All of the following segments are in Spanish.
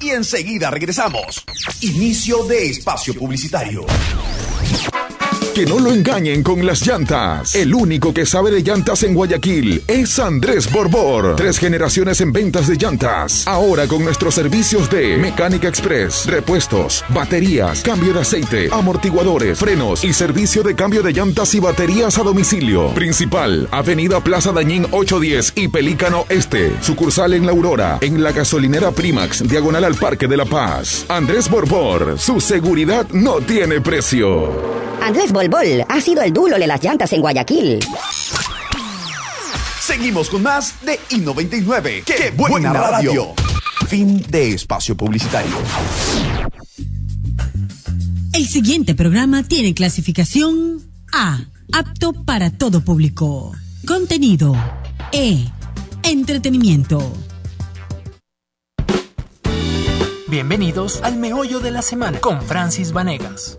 Y enseguida regresamos. Inicio de espacio publicitario. Que no lo engañen con las llantas. El único que sabe de llantas en Guayaquil es Andrés Borbor. Tres generaciones en ventas de llantas. Ahora con nuestros servicios de Mecánica Express, repuestos, baterías, cambio de aceite, amortiguadores, frenos y servicio de cambio de llantas y baterías a domicilio. Principal, Avenida Plaza Dañín 810 y Pelícano Este. Sucursal en La Aurora, en la gasolinera Primax, diagonal al Parque de la Paz. Andrés Borbor, su seguridad no tiene precio. Andrés Bolbol ha sido el duro de las llantas en Guayaquil. Seguimos con más de I99. ¡Qué, buena, radio! Fin de espacio publicitario. El siguiente programa tiene clasificación A, apto para todo público. Contenido E, entretenimiento. Bienvenidos al meollo de la semana con Francis Vanegas.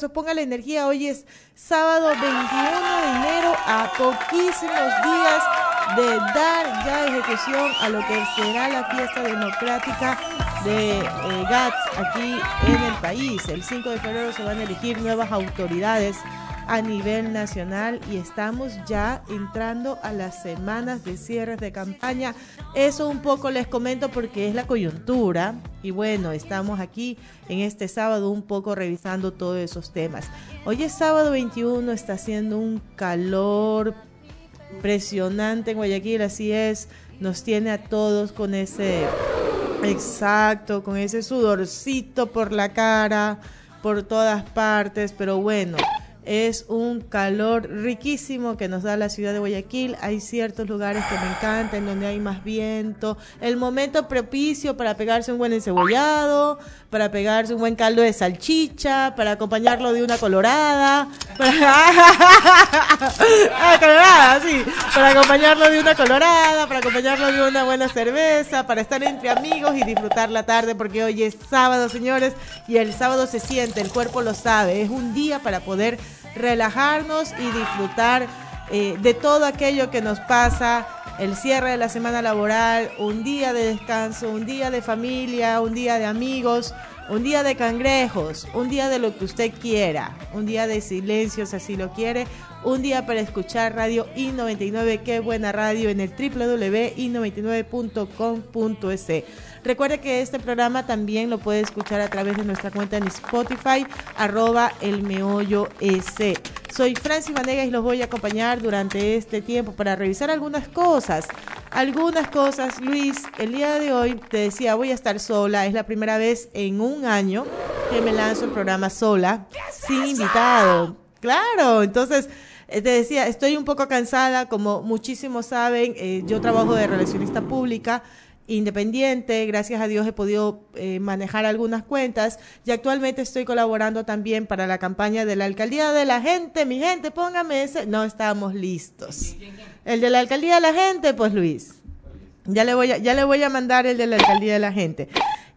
aplausos, ponga la energía. Hoy es sábado 21 de enero, a poquísimos días de dar ya ejecución a lo que será la fiesta democrática de eh, GATS aquí en el país. El 5 de febrero se van a elegir nuevas autoridades a nivel nacional y estamos ya entrando a las semanas de cierres de campaña. Eso un poco les comento porque es la coyuntura y bueno, estamos aquí en este sábado un poco revisando todos esos temas. Hoy es sábado 21, está haciendo un calor impresionante en Guayaquil, así es. nos tiene a todos con ese, exacto, con ese sudorcito por la cara, por todas partes, pero bueno. Es un calor riquísimo que nos da la ciudad de Guayaquil. Hay ciertos lugares que me encantan, donde hay más viento. El momento propicio para pegarse un buen encebollado, para pegarse un buen caldo de salchicha, para acompañarlo de una colorada. Para... Para acompañarlo de una colorada, para acompañarlo de una buena cerveza, para estar entre amigos y disfrutar la tarde, porque hoy es sábado, señores, y el sábado se siente, el cuerpo lo sabe. Es un día para poder relajarnos y disfrutar eh, de todo aquello que nos pasa, el cierre de la semana laboral, un día de descanso, un día de familia, un día de amigos, un día de cangrejos, un día de lo que usted quiera, un día de silencio si así lo quiere, un día para escuchar Radio I99, qué buena radio en el www.i99.com.es. Recuerde que este programa también lo puede escuchar a través de nuestra cuenta en Spotify, arroba el meollo. Soy Francis Vanegas y los voy a acompañar durante este tiempo para revisar algunas cosas. Algunas cosas, Luis, el día de hoy te decía, voy a estar sola. Es la primera vez en un año que me lanzo el programa sola, sin invitado. Claro, entonces eh, te decía, estoy un poco cansada, como muchísimos saben, eh, yo trabajo de relacionista pública independiente, gracias a Dios he podido eh, manejar algunas cuentas y actualmente estoy colaborando también para la campaña de la alcaldía de la gente, mi gente, póngame ese, no estamos listos. El de la alcaldía de la gente, pues Luis. Ya le voy a, ya le voy a mandar el de la alcaldía de la gente.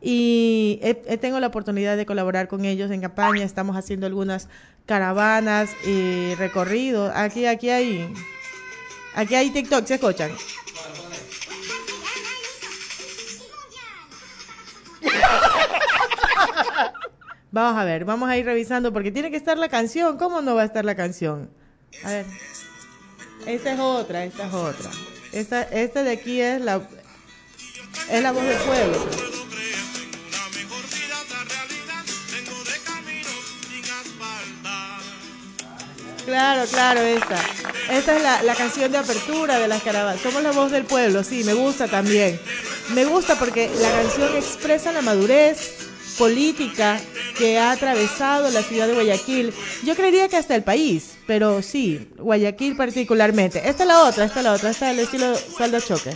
Y he- tengo la oportunidad de colaborar con ellos en campaña. Estamos haciendo algunas caravanas y recorridos. Aquí, aquí hay, aquí hay TikTok, ¿se escuchan? Vamos a ver, vamos a ir revisando porque tiene que estar la canción. ¿Cómo no va a estar la canción? A ver. Esta es otra, esta es otra. Esta, esta de aquí es la es la voz del pueblo. Claro, claro, esta. Esta es la, la canción de apertura de las caravanas. Somos la voz del pueblo, sí, me gusta también. Me gusta porque la canción expresa la madurez política que ha atravesado la ciudad de Guayaquil. Yo creería que hasta el país, pero sí, Guayaquil particularmente. Esta es la otra, esta es la otra, esta es el estilo saldo choque.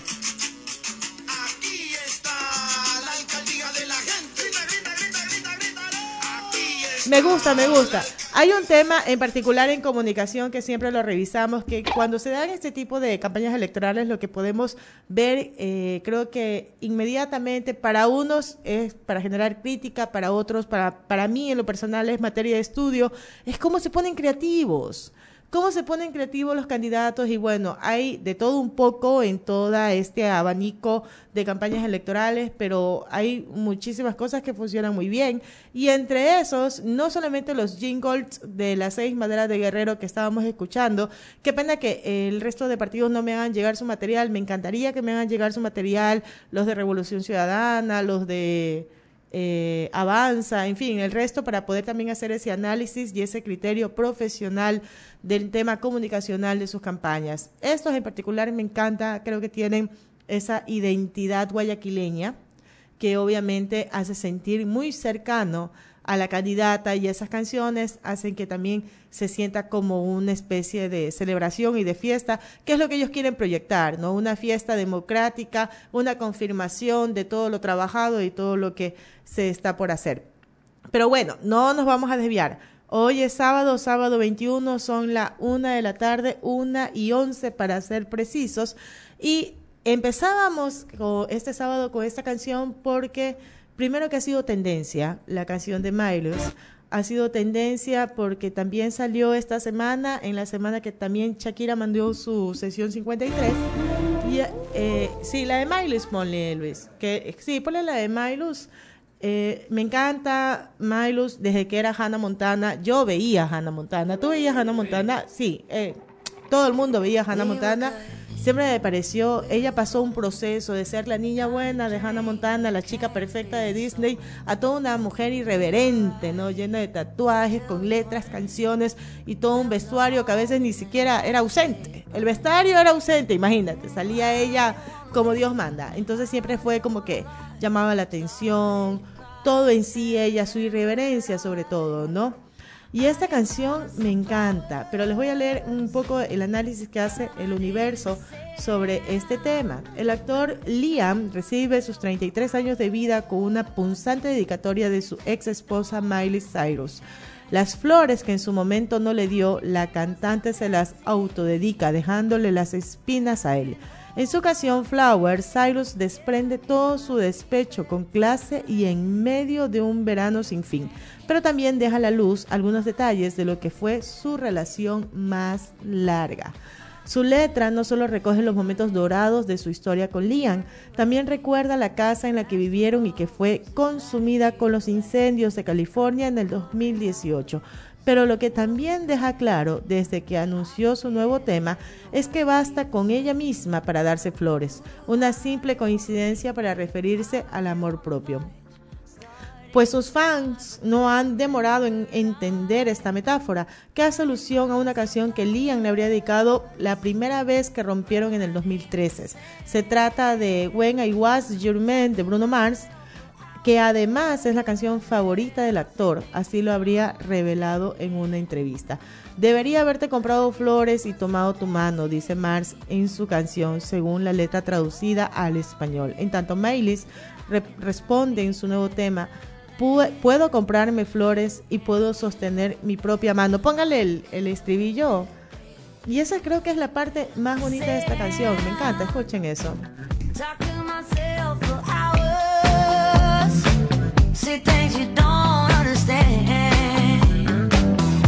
Me gusta, me gusta. Hay un tema en particular en comunicación que siempre lo revisamos, que cuando se dan este tipo de campañas electorales, lo que podemos ver, eh, creo que inmediatamente para unos es para generar crítica, para otros, para, para mí en lo personal es materia de estudio, es cómo se ponen creativos. ¿Cómo se ponen creativos los candidatos? Y bueno, hay de todo un poco en toda este abanico de campañas electorales, pero hay muchísimas cosas que funcionan muy bien. Y entre esos, no solamente los jingles de las seis maderas de Guerrero que estábamos escuchando, qué pena que el resto de partidos no me hagan llegar su material, me encantaría que me hagan llegar su material, los de Revolución Ciudadana, los de eh, avanza, en fin, el resto para poder también hacer ese análisis y ese criterio profesional del tema comunicacional de sus campañas. Estos en particular me encanta, creo que tienen esa identidad guayaquileña que obviamente hace sentir muy cercano a la candidata y esas canciones hacen que también se sienta como una especie de celebración y de fiesta, que es lo que ellos quieren proyectar, ¿no? Una fiesta democrática, una confirmación de todo lo trabajado y todo lo que se está por hacer. Pero bueno, no nos vamos a desviar. Hoy es sábado, sábado 21, son la una de la tarde, una y once para ser precisos. Y empezábamos este sábado con esta canción porque primero que ha sido tendencia, la canción de Miles, ha sido tendencia porque también salió esta semana, en la semana que también Shakira mandó su sesión 53. Y, eh, sí, la de Miles, ponle Luis. Que, sí, ponle la de Miles. Eh, me encanta Miles desde que era Hannah Montana. Yo veía Hannah Montana. ¿Tú veías Hannah Montana? Sí, eh, todo el mundo veía Hannah Montana. Siempre me pareció, ella pasó un proceso de ser la niña buena de Hannah Montana, la chica perfecta de Disney, a toda una mujer irreverente, ¿no? Llena de tatuajes, con letras, canciones y todo un vestuario que a veces ni siquiera era ausente. El vestuario era ausente, imagínate, salía ella como Dios manda. Entonces siempre fue como que llamaba la atención, todo en sí ella, su irreverencia sobre todo, ¿no? Y esta canción me encanta, pero les voy a leer un poco el análisis que hace el universo sobre este tema. El actor Liam recibe sus 33 años de vida con una punzante dedicatoria de su ex esposa Miley Cyrus. Las flores que en su momento no le dio, la cantante se las autodedica, dejándole las espinas a él. En su canción Flower, Cyrus desprende todo su despecho con clase y en medio de un verano sin fin, pero también deja a la luz algunos detalles de lo que fue su relación más larga. Su letra no solo recoge los momentos dorados de su historia con Liam, también recuerda la casa en la que vivieron y que fue consumida con los incendios de California en el 2018 pero lo que también deja claro desde que anunció su nuevo tema es que basta con ella misma para darse flores, una simple coincidencia para referirse al amor propio. Pues sus fans no han demorado en entender esta metáfora, que hace alusión a una canción que Liam le habría dedicado la primera vez que rompieron en el 2013. Se trata de When I Was Your Man de Bruno Mars, que además es la canción favorita del actor, así lo habría revelado en una entrevista. Debería haberte comprado flores y tomado tu mano, dice Mars en su canción, según la letra traducida al español. En tanto, Maylis responde en su nuevo tema, puedo comprarme flores y puedo sostener mi propia mano. Póngale el, el estribillo. Y esa creo que es la parte más bonita de esta canción. Me encanta, escuchen eso.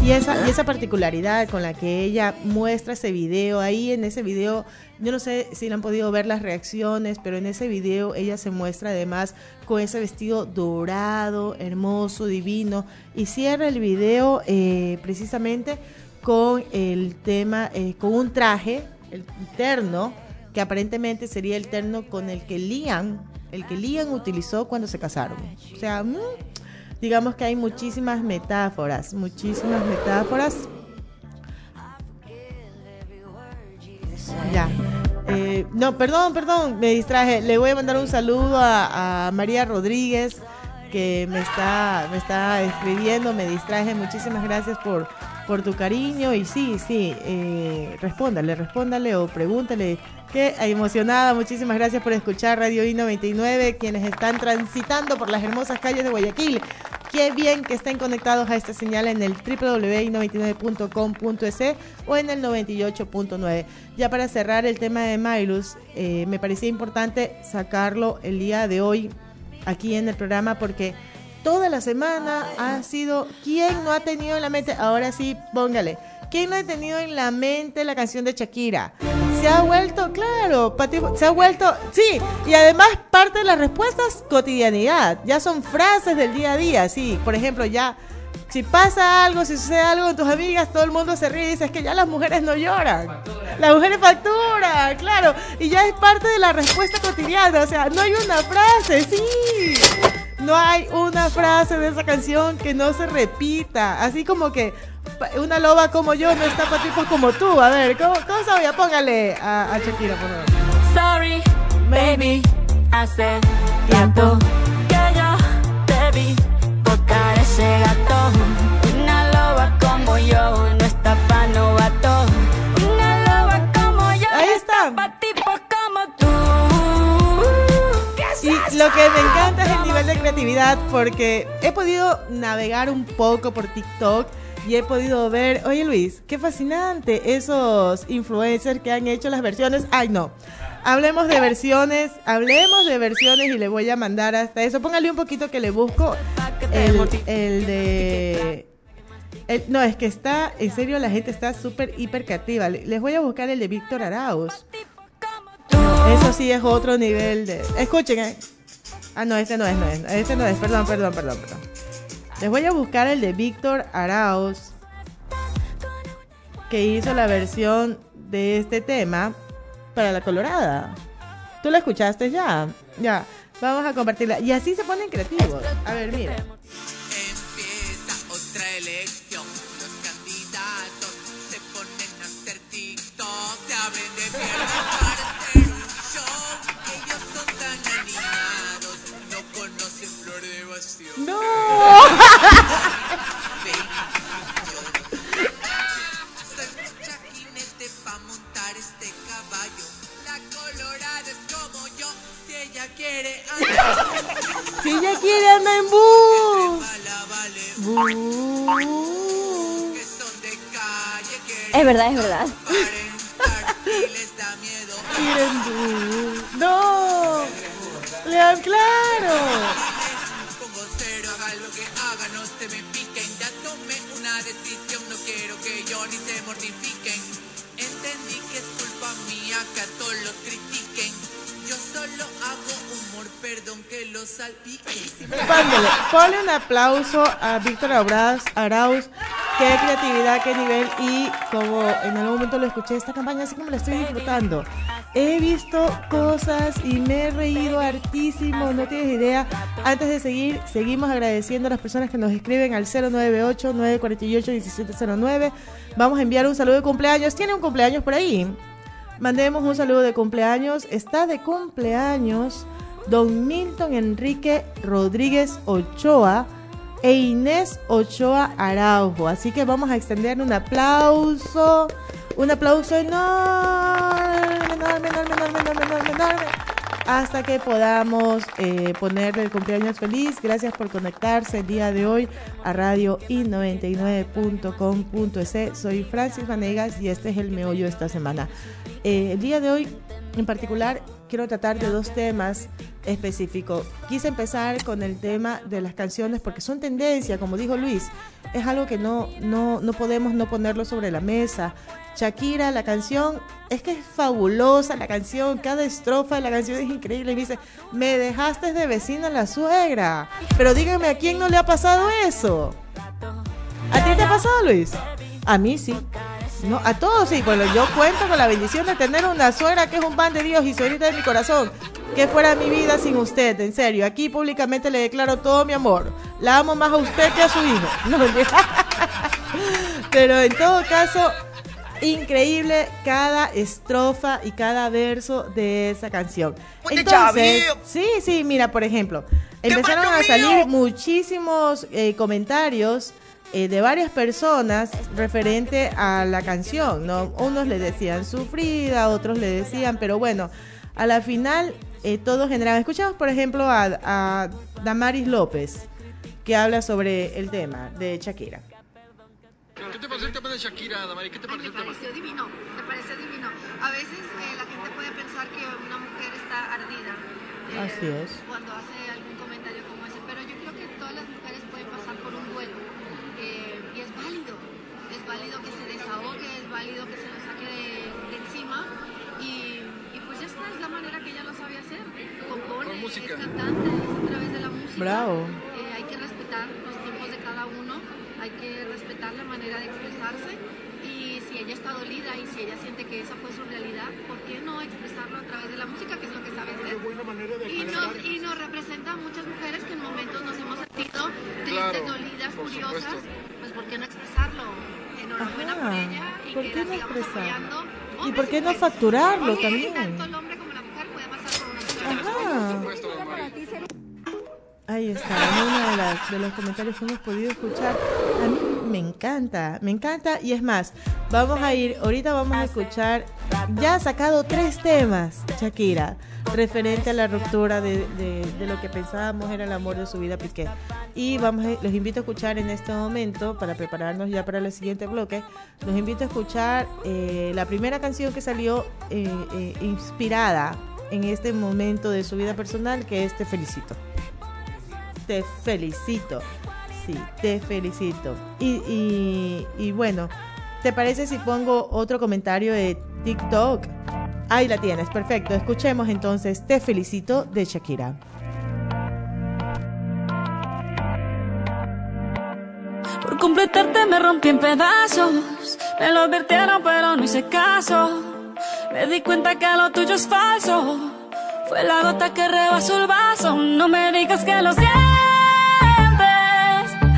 Y esa, y esa particularidad con la que ella muestra ese video, ahí en ese video, yo no sé si le han podido ver las reacciones, pero en ese video ella se muestra además con ese vestido dorado, hermoso, divino, y cierra el video eh, precisamente con el tema, eh, con un traje, el terno, que aparentemente sería el terno con el que Liam el que Liam utilizó cuando se casaron. O sea, mm, digamos que hay muchísimas metáforas, muchísimas metáforas. Ya. Eh, no, perdón, perdón, me distraje. Le voy a mandar un saludo a, María Rodríguez que me está, me está escribiendo, me distraje. Muchísimas gracias por, por tu cariño. Y sí, sí, eh, respóndale, respóndale o pregúntale Qué emocionada, muchísimas gracias por escuchar Radio I-99, quienes están transitando por las hermosas calles de Guayaquil. Qué bien que estén conectados a esta señal en el www.i99.com.es o en el 98.9. Ya para cerrar el tema de Mailus, eh, me parecía importante sacarlo el día de hoy aquí en el programa porque toda la semana ha sido ¿quién no ha tenido en la mente? Ahora sí, póngale. ¿Quién no ha tenido en la mente la canción de Shakira? se ha vuelto, claro, se ha vuelto, sí, y además parte de las respuestas, cotidianidad, ya son frases del día a día, sí, por ejemplo, ya, si pasa algo, si sucede algo con tus amigas, todo el mundo se ríe y dice, es que ya las mujeres no lloran, las mujeres facturan, claro, y ya es parte de la respuesta cotidiana, o sea, no hay una frase, sí, no hay una frase de esa canción que no se repita, así como que una loba como yo no está para tipos como tú. A ver, ¿cómo, cómo sabía? Póngale a, a Shakira, por favor. Sorry, baby, hace rato que yo te vi tocar ese gato. Una loba como yo no está pa' novato. Una loba como yo Ahí está. Lo que me encanta es el nivel de creatividad porque he podido navegar un poco por TikTok y he podido ver, oye Luis, qué fascinante esos influencers que han hecho las versiones. Ay, no. Hablemos de versiones, hablemos de versiones y le voy a mandar hasta eso. Póngale un poquito que le busco el, el de... no, es que está, en serio, la gente está súper hiper creativa. Les voy a buscar el de Víctor Arauz. Sí es otro nivel de... Escuchen, ¿eh? Ah, no, ese no es, no es. Ese no es, perdón, perdón, perdón, perdón. Les voy a buscar el de Víctor Arauz, que hizo la versión de este tema, para la colorada. ¿Tú la escuchaste ya? Ya, vamos a compartirla. Y así se ponen creativos. A ver, mira. Empieza otra elección. Los candidatos se ponen a hacer TikTok. Se abren de piernas yo. Si ella quiere andar, en bus. Es verdad, es verdad. bus. ¡No! Lean, claro. Se me piquen. Ya tomé una decisión, no quiero que yo ni se mortifiquen. Entendí que es culpa mía que a todos los critiquen. Yo solo hago humor, perdón que. Pándole, ponle un aplauso a Víctor Arauz, Arauz. Qué creatividad, qué nivel. Y como en algún momento lo escuché, esta campaña así como la estoy disfrutando. He visto cosas y me he reído hartísimo, no tienes idea. Antes de seguir, seguimos agradeciendo a las personas que nos escriben al 098-948-1709. Vamos a enviar un saludo de cumpleaños. ¿Tiene un cumpleaños por ahí? Mandemos un saludo de cumpleaños. Está de cumpleaños don Milton Enrique Rodríguez Ochoa e Inés Ochoa Araujo. Así que vamos a extender un aplauso. Un aplauso enorme, enorme, enorme, enorme, enorme, enorme, hasta que podamos eh, ponerle el cumpleaños feliz. Gracias por conectarse el día de hoy a radio i99.com.es. Soy Francis Vanegas y este es el meollo de esta semana. Eh, el día de hoy, en particular, quiero tratar de dos temas específicos. Quise empezar con el tema de las canciones porque son tendencia, como dijo Luis. Es algo que no, no, no podemos no ponerlo sobre la mesa. Shakira, la canción, es que es fabulosa la canción, cada estrofa de la canción es increíble. Y dice, me dejaste de vecina la suegra. Pero díganme, ¿a quién no le ha pasado eso? ¿A ti te ha pasado, Luis? A mí sí. No, a todos sí. Bueno, yo cuento con la bendición de tener una suegra que es un pan de Dios y suegrita de mi corazón. Que fuera mi vida sin usted, en serio. Aquí públicamente le declaro todo mi amor. La amo más a usted que a su hijo. No. Pero en todo caso, increíble cada estrofa y cada verso de esa canción. Entonces, sí, sí, mira, por ejemplo, empezaron a salir muchísimos eh, comentarios eh, de varias personas referente a la canción, ¿no? Unos le decían sufrida, otros le decían, pero bueno, a la final eh, todos generaban. Escuchamos, por ejemplo, a, a Damaris López, que habla sobre el tema de Shakira. ¿Qué te pareció el tema de Shakira, Damari? ¿Qué te Ay, pareció me el tema? pareció divino, me pareció divino. A veces eh, la gente puede pensar que una mujer está ardida eh, Así es. cuando hace algún comentario como ese, pero yo creo que todas las mujeres pueden pasar por un duelo eh, y es válido, es válido que se desahogue, es válido que se lo saque de, de encima y, y pues ya está, es la manera que ella lo sabe hacer, compone, Con música. es cantante, es a través de la música. Bravo. Eh, hay que respetar los tiempos de cada uno, hay que respetar la manera de expresarse y si ella está dolida y si ella siente que esa fue su realidad, ¿por qué no expresarlo a través de la música, que es lo que sabe hacer? Y nos, y nos representa a muchas mujeres que en momentos nos hemos sentido tristes, Claro, dolidas, curiosas, supuesto. pues ¿por qué no expresarlo? Enhorabuena por Ajá. ella y ¿Por que qué la no sigamos expresarlo? apoyando. ¿Y por qué no facturarlo Porque también? Tanto el hombre como la mujer puede pasar por una situación. Ajá. Ahí está, en uno de, las- de los comentarios que hemos podido escuchar. A mí me encanta, me encanta. Y es más, vamos a ir, ahorita vamos a escuchar, ya ha sacado tres temas, Shakira, referente a la ruptura de, de- de lo que pensábamos era el amor de su vida Piqué. Y vamos los invito a escuchar en este momento, para prepararnos ya para el siguiente bloque, los invito a escuchar eh, la primera canción que salió eh, eh, inspirada en este momento de su vida personal, que es Te Felicito te felicito. Sí, te felicito. Y, y, y bueno, ¿te parece si pongo otro comentario de TikTok? Ahí la tienes, perfecto. Escuchemos entonces Te felicito de Shakira. Por completarte me rompí en pedazos. Me lo advirtieron, pero no hice caso. Me di cuenta que lo tuyo es falso. Fue la gota que rebasó el vaso. No me digas que lo sientes.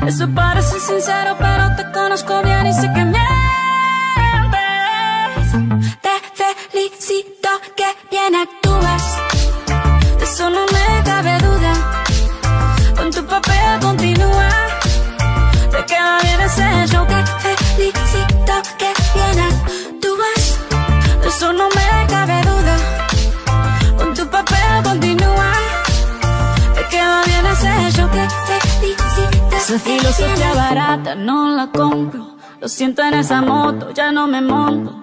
Eso parece sincero, pero te conozco bien y sé que mientes. Que bien actúas. De eso no me cabe duda. Con tu papel continúa. Te queda bien ese show. Te felicito que bien actúas. De eso no me cabe duda. Con tu papel continúa. Te queda bien ese show. Te felicito. Esa filosofía barata no la compro. Lo siento en esa moto, ya no me monto.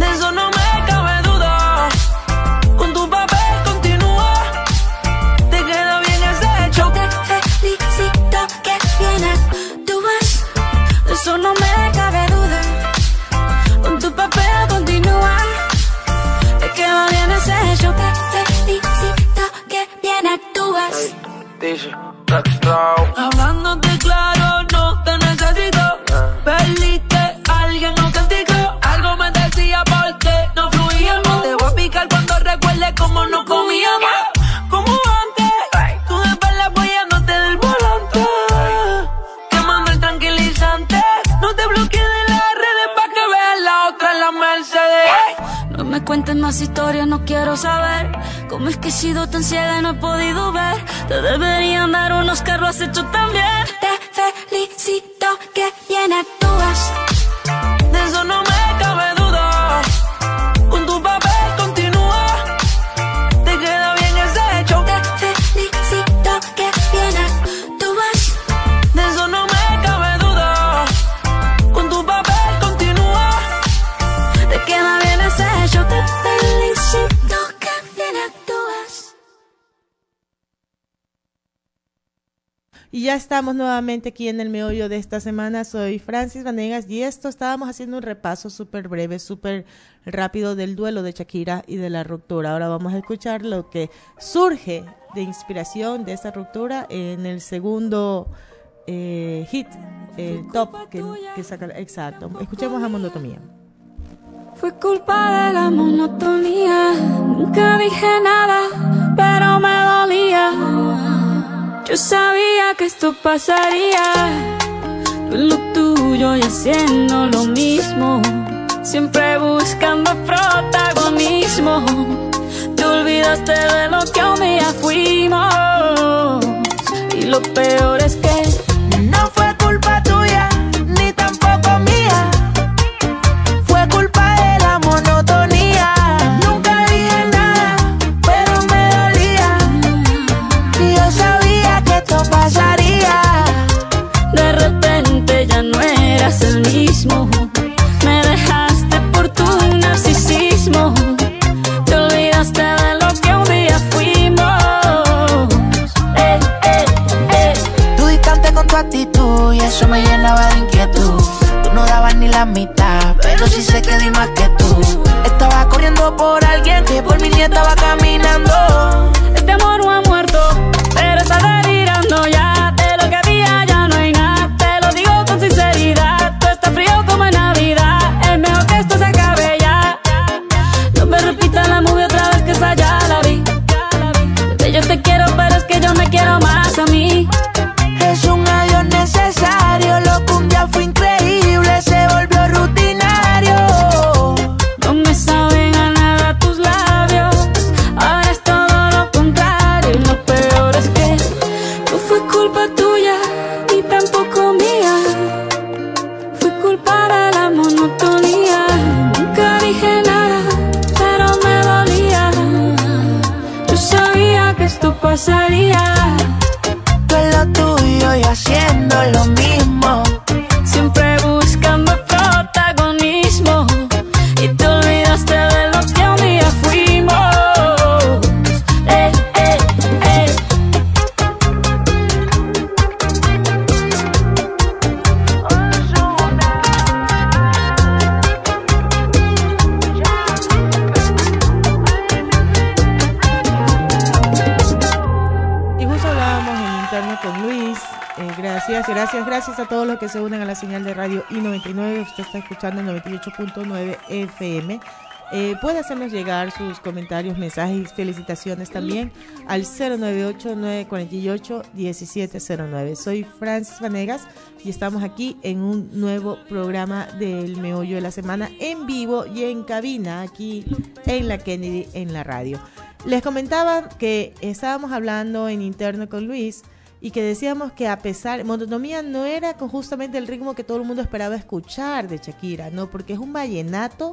De eso no me cabe duda. Con tu papel continúa. Te queda bien ese show. Te felicito que bien actúas. De eso no me cabe duda. Con tu papel continúa. Te queda bien ese show. Te felicito que bien actúas. Hablándote claro, cuentes más historias, no quiero saber cómo es que he sido tan ciega y no he podido ver. Te deberían dar unos carros has hecho también. Te felicito que bien actúas. Ya estamos nuevamente aquí en el meollo de esta semana. Soy Francis Vanegas y esto estábamos haciendo un repaso súper breve, súper rápido del duelo de Shakira y de la ruptura. Ahora vamos a escuchar lo que surge de inspiración de esta ruptura en el segundo eh, hit, el top que, que. Exacto. Escuchemos a Monotomía. Fue culpa de la monotonía. Nunca dije nada, pero me dolía. Yo sabía que esto pasaría. Tú lo tuyo y haciendo lo mismo. Siempre buscando protagonismo. Te olvidaste de lo que un día fuimos. Y lo peor es que mismo. Me dejaste por tu narcisismo. Te olvidaste de lo que un día fuimos. Ey, ey, ey. Tú distante con tu actitud y eso me llenaba de inquietud. Tú no dabas ni la mitad, pero sí sé que di más que tú. Estaba corriendo por alguien que por mí ni estaba caminando. 98.9 FM. Eh, puede hacernos llegar sus comentarios, mensajes y felicitaciones también al 098-948-1709. Soy Francis Vanegas y estamos aquí en un nuevo programa del Meollo de la Semana en vivo y en cabina aquí en la Kennedy en la radio. Les comentaba que estábamos hablando en interno con Luis y que decíamos que a pesar, monotomía no era justamente el ritmo que todo el mundo esperaba escuchar de Shakira, no, porque es un vallenato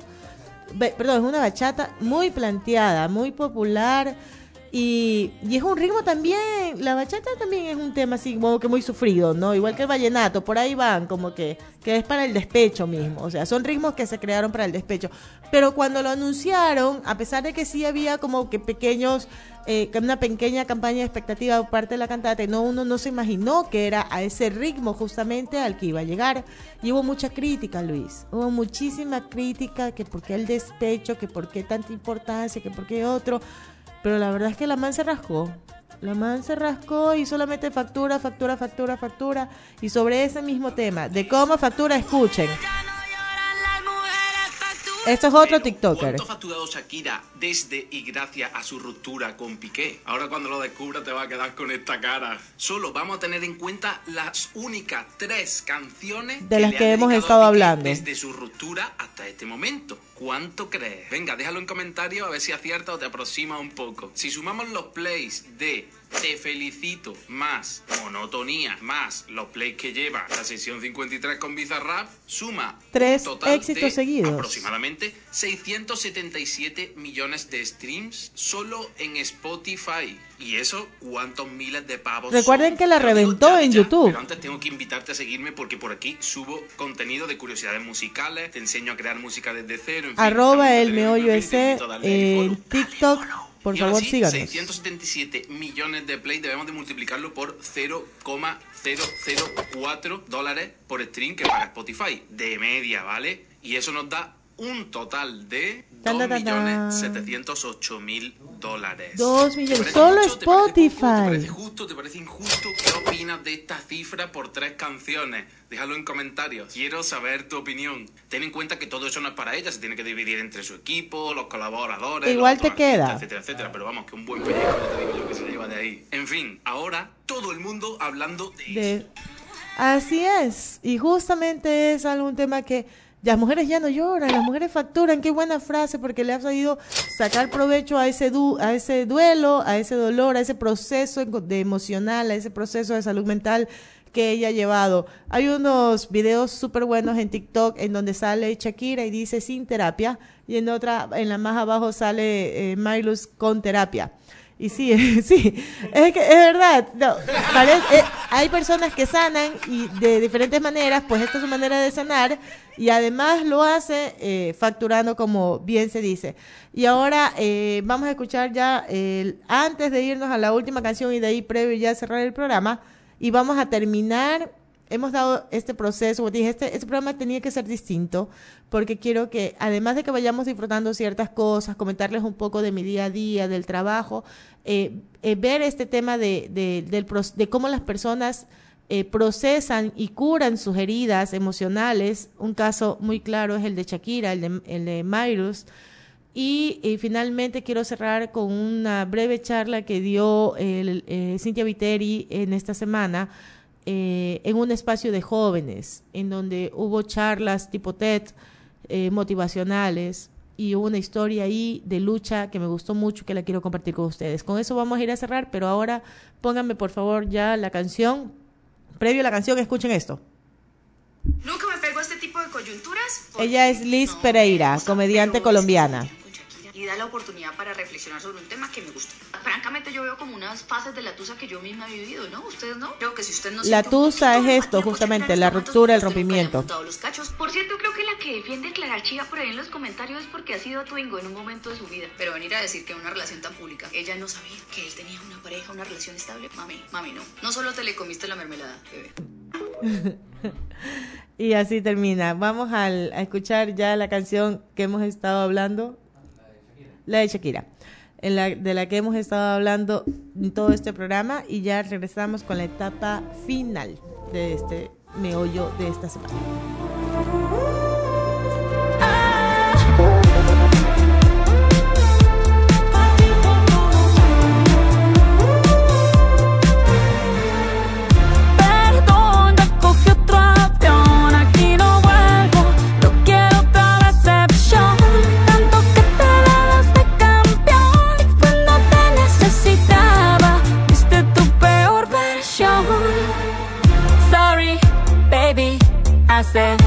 perdón, es una bachata muy planteada, muy popular y, y es un ritmo también, la bachata también es un tema así como que muy sufrido, ¿no? Igual que el vallenato, por ahí van, como que, que es para el despecho mismo, o sea, son ritmos que se crearon para el despecho. Pero cuando lo anunciaron, a pesar de que sí había como que pequeños, eh, una pequeña campaña de expectativa por parte de la cantante, no, uno no se imaginó que era a ese ritmo justamente al que iba a llegar. Y hubo mucha crítica, Luis. Hubo muchísima crítica, que por qué el despecho, que por qué tanta importancia, que por qué otro. Pero la verdad es que la man se rascó. La man se rascó y solamente factura, factura, factura, factura. Y sobre ese mismo tema, de cómo factura, escuchen. Esto es otro TikToker. ¿Cuánto ha facturado Shakira desde y gracias a su ruptura con Piqué? Ahora cuando lo descubra te va a quedar con esta cara. Solo vamos a tener en cuenta las únicas tres canciones De las que ha hemos estado hablando. Desde su ruptura hasta este momento. ¿Cuánto crees? Venga, déjalo en comentarios a ver si acierta o te aproxima un poco. Si sumamos los plays de Te felicito más monotonía más los plays que lleva la sesión 53 con Bizarrap, suma Tres un total éxitos de seguidos. aproximadamente 677 millones de streams solo en Spotify. ¿Y eso cuántos miles de pavos? Recuerden son? que la digo reventó ya en ya, YouTube. Pero antes tengo que invitarte a seguirme porque por aquí subo contenido de curiosidades musicales, te enseño a crear música desde cero. en fin, Arroba estamos el meollo ese en TikTok. Por y favor, sí, síganos. 677 millones de play debemos de multiplicarlo por 0,004 dólares por stream que paga Spotify de media, ¿vale? Y eso nos da un total de Tan, tan, tan, tan. 2.708.000 dólares. Dos ¿Te millones. parece Solo mucho? ¿Te parece poco? ¿Te Spotify. parece justo? ¿Te parece injusto? ¿Qué opinas de esta cifra por tres canciones? Déjalo en comentarios. Quiero saber tu opinión. Ten en cuenta que todo eso no es para ella. Se tiene que dividir entre su equipo, los colaboradores. Igual los te queda. Etcétera, etcétera. Pero vamos, que un buen pellejo, te digo yo, que se lleva de ahí. En fin, ahora todo el mundo hablando de De- Así es. Y justamente es algún tema que las mujeres ya no lloran, las mujeres facturan. Qué buena frase porque le ha sabido sacar provecho a ese, du- a ese duelo, a ese dolor, a ese proceso de emocional, a ese proceso de salud mental que ella ha llevado. Hay unos videos súper buenos en TikTok en donde sale Shakira y dice sin terapia y en otra, en la más abajo sale eh, con terapia. Y sí, sí, es que es verdad. no, pare- eh, hay personas que sanan y de diferentes maneras, pues esta es su manera de sanar y además lo hace eh, facturando como bien se dice. Y ahora eh, vamos a escuchar ya, el, antes de irnos a la última canción y de ahí previo ya cerrar el programa, y vamos a terminar. Hemos dado este proceso, como dije, este, este programa tenía que ser distinto, porque quiero que, además de que vayamos disfrutando ciertas cosas, comentarles un poco de mi día a día, del trabajo, eh, eh, ver este tema de, de, del de cómo las personas eh, procesan y curan sus heridas emocionales. Un caso muy claro es el de Shakira, el de, el de Mayrus. Y, finalmente quiero cerrar con una breve charla que dio el, eh, Cintia Viteri en esta semana eh, en un espacio de jóvenes, en donde hubo charlas tipo TED eh, motivacionales y hubo una historia ahí de lucha que me gustó mucho que la quiero compartir con ustedes. Con eso vamos a ir a cerrar, pero ahora pónganme por favor ya la canción. Previo a la canción, escuchen esto. Nunca me pego a este tipo de coyunturas Ella es Liz Pereira, comediante colombiana. y da la oportunidad para reflexionar sobre un tema que me gusta. Francamente yo veo como unas fases de la tusa que yo misma he vivido, ¿no? Ustedes no. Creo que si usted no La tusa es esto, justamente, la ruptura, el rompimiento. los cachos. Por cierto, creo que la que defiende aclarar chiva por ahí en los comentarios es porque ha sido Twingo en un momento de su vida. Pero venir a decir que una relación tan pública, ella no sabía que él tenía una pareja, una relación estable. Mami, mami, no. No solo te le comiste la mermelada, bebé. Y así termina. Vamos al- a escuchar ya la canción que hemos estado hablando. La de Shakira. En la, de la que hemos estado hablando en todo este programa y ya regresamos con la etapa final de este meollo de esta semana. Hace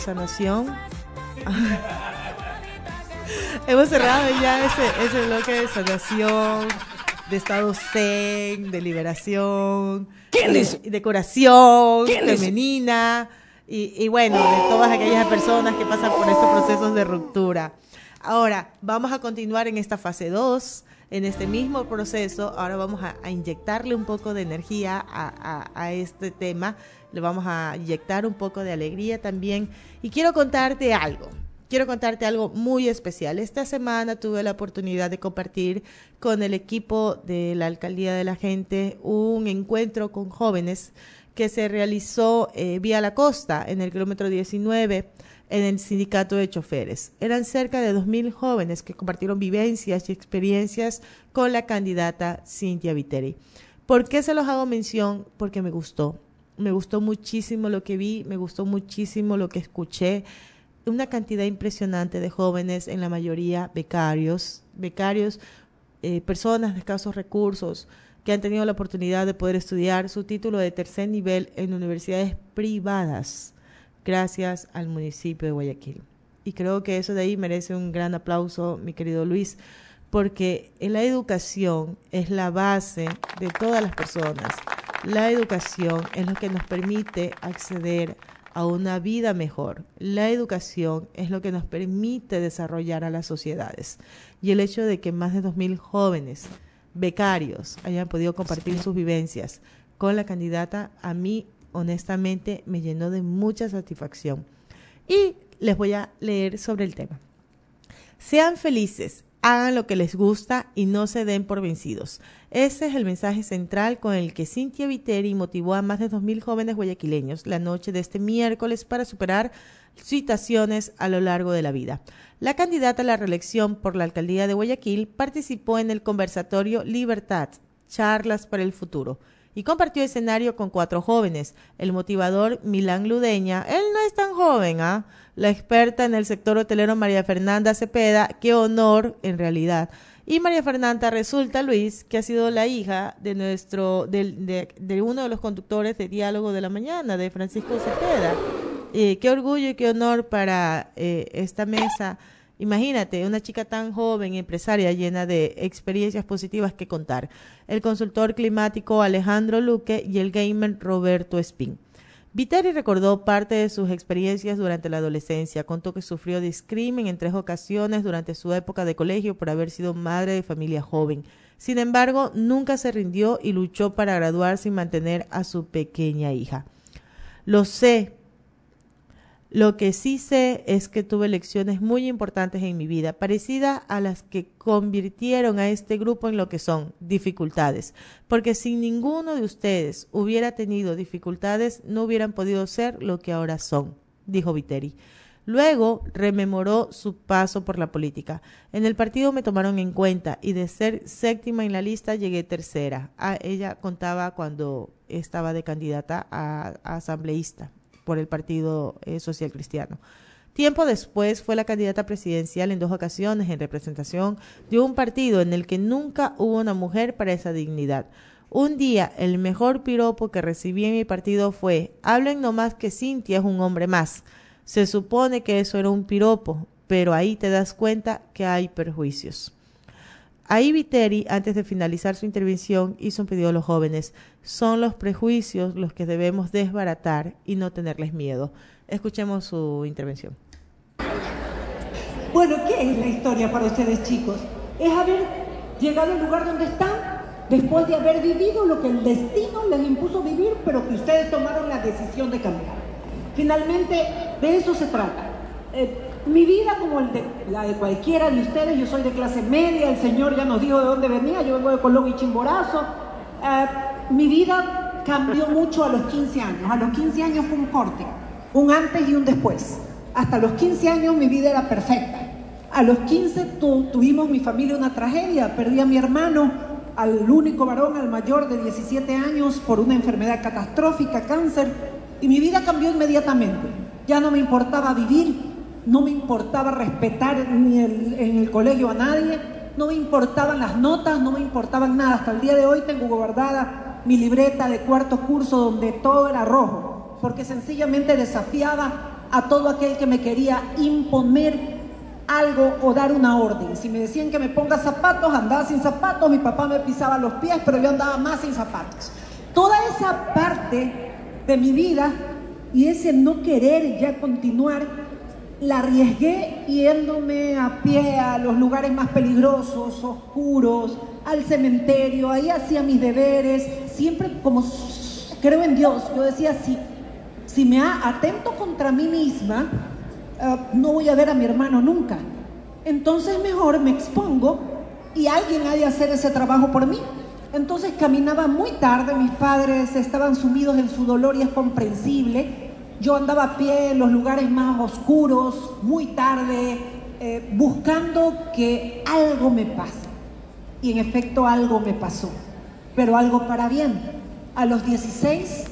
Sanación. hemos cerrado ya ese, ese bloque de sanación, de estado zen, de liberación, ¿Quién de, dice? de curación ¿Quién femenina y, y bueno, de todas aquellas personas que pasan por estos procesos de ruptura. Ahora, vamos a continuar en esta fase 2, en este mismo proceso. Ahora vamos a, a inyectarle un poco de energía a, a- a este tema. Le vamos a inyectar un poco de alegría también. Y quiero contarte algo. Quiero contarte algo muy especial. Esta semana tuve la oportunidad de compartir con el equipo de la Alcaldía de la Gente un encuentro con jóvenes que se realizó eh, vía la costa en el kilómetro 19 en el sindicato de choferes. Eran cerca de 2.000 jóvenes que compartieron vivencias y experiencias con la candidata Cintia Viteri. ¿Por qué se los hago mención? Porque me gustó. Me gustó muchísimo lo que vi, me gustó muchísimo lo que escuché. Una cantidad impresionante de jóvenes, en la mayoría becarios, becarios, eh, personas de escasos recursos, que han tenido la oportunidad de poder estudiar su título de tercer nivel en universidades privadas gracias al municipio de Guayaquil. Y creo que eso de ahí merece un gran aplauso, mi querido Luis, porque la educación es la base de todas las personas. La educación es lo que nos permite acceder a una vida mejor. La educación es lo que nos permite desarrollar a las sociedades. Y el hecho de que más de 2.000 jóvenes becarios hayan podido compartir sus vivencias con la candidata, a mí honestamente me llenó de mucha satisfacción. Y les voy a leer sobre el tema. Sean felices, hagan lo que les gusta y no se den por vencidos. Ese es el mensaje central con el que Cintia Viteri motivó a más de 2.000 jóvenes guayaquileños la noche de este miércoles para superar situaciones a lo largo de la vida. La candidata a la reelección por la alcaldía de Guayaquil participó en el conversatorio Libertad, Charlas para el Futuro, y compartió escenario con cuatro jóvenes. El motivador Milán Ludeña, él no es tan joven, ¿ah? La experta en el sector hotelero María Fernanda Cepeda, qué honor en realidad. Y María Fernanda resulta, Luis, que ha sido la hija de nuestro, de, de uno de los conductores de Diálogo de la Mañana, de Francisco Cepeda. Eh, qué orgullo y qué honor para eh, esta mesa. Imagínate, una chica tan joven, empresaria, llena de experiencias positivas que contar. El consultor climático Alejandro Luque y el gamer Roberto Espín. Viteri recordó parte de sus experiencias durante la adolescencia. Contó que sufrió discrimen en tres ocasiones durante su época de colegio por haber sido madre de familia joven. Sin embargo, nunca se rindió y luchó para graduarse y mantener a su pequeña hija. Lo sé, lo que sí sé es que tuve lecciones muy importantes en mi vida, parecidas a las que convirtieron a este grupo en lo que son, dificultades. Porque si ninguno de ustedes hubiera tenido dificultades, no hubieran podido ser lo que ahora son, dijo Viteri. Luego rememoró su paso por la política. En el partido me tomaron en cuenta y de ser séptima en la lista llegué tercera. Ah, ella contaba cuando estaba de candidata a, a asambleísta por el Partido eh, Social Cristiano. Tiempo después fue la candidata presidencial en dos ocasiones en representación de un partido en el que nunca hubo una mujer para esa dignidad. Un día el mejor piropo que recibí en mi partido fue, hablen nomás que Cintia es un hombre más. Se supone que eso era un piropo, pero ahí te das cuenta que hay perjuicios. Ahí Viteri, antes de finalizar su intervención, hizo un pedido a los jóvenes. Son los prejuicios los que debemos desbaratar y no tenerles miedo. Escuchemos su intervención. Bueno, ¿qué es la historia para ustedes chicos? Es haber llegado al lugar donde están después de haber vivido lo que el destino les impuso vivir, pero que ustedes tomaron la decisión de cambiar. Finalmente, de eso se trata. Eh, mi vida, como el de, la de cualquiera de ustedes, yo soy de clase media, el Señor ya nos dijo de dónde venía, yo vengo de Colón y Chimborazo. Eh, mi vida cambió mucho a los 15 años. A los 15 años fue un corte, un antes y un después. Hasta los 15 años mi vida era perfecta. A los 15 tu- tuvimos mi familia una tragedia. Perdí a mi hermano, al único varón, al mayor de 17 años, por una enfermedad catastrófica, cáncer. Y mi vida cambió inmediatamente. Ya no me importaba vivir, no me importaba respetar ni el- en el colegio a nadie, no me importaban las notas, no me importaban nada. Hasta el día de hoy tengo guardada mi libreta de cuarto curso donde todo era rojo, porque sencillamente desafiaba a todo aquel que me quería imponer algo o dar una orden. Si me decían que me ponga zapatos, andaba sin zapatos, mi papá me pisaba los pies, pero yo andaba más sin zapatos. Toda esa parte de mi vida y ese no querer ya continuar, la arriesgué yéndome a pie a los lugares más peligrosos, oscuros, al cementerio, ahí hacía mis deberes, siempre como creo en Dios, yo decía, si, si me atento contra mí misma, ah, no voy a ver a mi hermano nunca. Entonces mejor me expongo y alguien ha de hacer ese trabajo por mí. Entonces caminaba muy tarde, mis padres estaban sumidos en su dolor y es comprensible. Yo andaba a pie en los lugares más oscuros, muy tarde, eh, buscando que algo me pase. Y en efecto algo me pasó, pero algo para bien. A los 16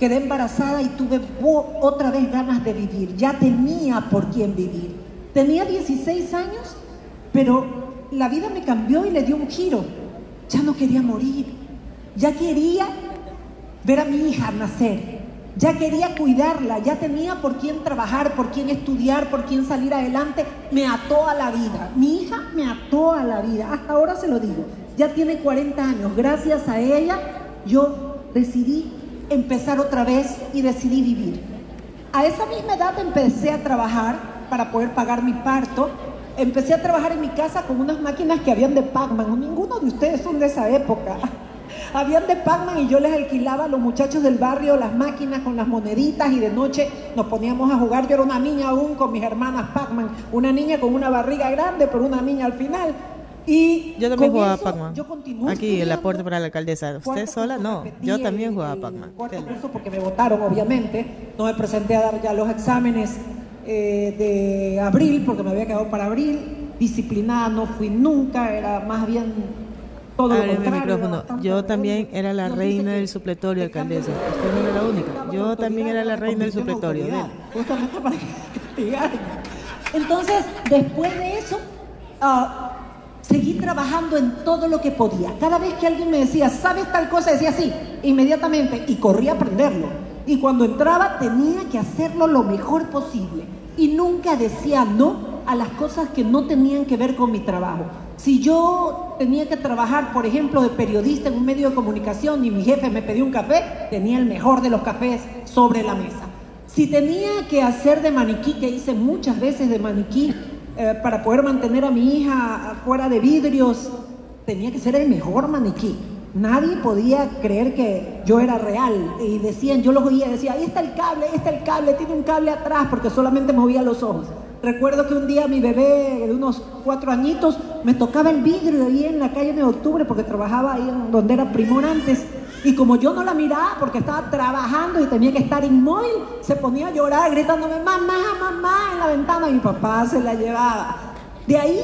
quedé embarazada y tuve otra vez ganas de vivir. Ya tenía por quién vivir. Tenía 16 años, pero la vida me cambió y le dio un giro. Ya no quería morir. Ya quería ver a mi hija nacer. Ya quería cuidarla, ya tenía por quién trabajar, por quién estudiar, por quién salir adelante. Me ató a la vida. Mi hija me ató a la vida. Hasta ahora se lo digo. Ya tiene 40 años. Gracias a ella yo decidí empezar otra vez y decidí vivir. A esa misma edad empecé a trabajar para poder pagar mi parto. Empecé a trabajar en mi casa con unas máquinas que habían de Pac-Man. Ninguno de ustedes son de esa época. Habían de Pac-Man y yo les alquilaba a los muchachos del barrio las máquinas con las moneditas y de noche nos poníamos a jugar. Yo era una niña aún con mis hermanas Pac-Man. Una niña con una barriga grande, pero una niña al final. Y Yo también jugaba eso Pac-Man. Yo continué Aquí, el aporte para la alcaldesa. ¿Usted sola? No. Yo también jugaba el Pac-Man. cuarto curso porque me votaron, obviamente. No me presenté a dar ya los exámenes eh, de abril porque me había quedado para abril. Disciplinada no fui nunca, era más bien todo el micrófono. Yo también era la reina del supletorio, alcaldesa. Usted no era la única. Yo también era la reina del supletorio. Justamente para que castigaran. Entonces, después de eso, ah, seguí trabajando en todo lo que podía. Cada vez que alguien me decía, ¿sabes tal cosa? Decía sí, inmediatamente, y corría a aprenderlo. Y cuando entraba tenía que hacerlo lo mejor posible. Y nunca decía no a las cosas que no tenían que ver con mi trabajo. Si yo tenía que trabajar, por ejemplo, de periodista en un medio de comunicación y mi jefe me pedía un café, tenía el mejor de los cafés sobre la mesa. Si tenía que hacer de maniquí, que hice muchas veces de maniquí, eh, para poder mantener a mi hija fuera de vidrios, tenía que ser el mejor maniquí. Nadie podía creer que yo era real. Y decían, yo los oía, decía, ahí está el cable, ahí está el cable, tiene un cable atrás, porque solamente movía los ojos. Recuerdo que un día mi bebé de unos cuatro añitos me tocaba el vidrio ahí en la calle de octubre, porque trabajaba ahí donde era primor antes. Y como yo no la miraba porque estaba trabajando y tenía que estar inmóvil, se ponía a llorar gritándome, mamá, mamá, en la ventana. Y mi papá se la llevaba. De ahí,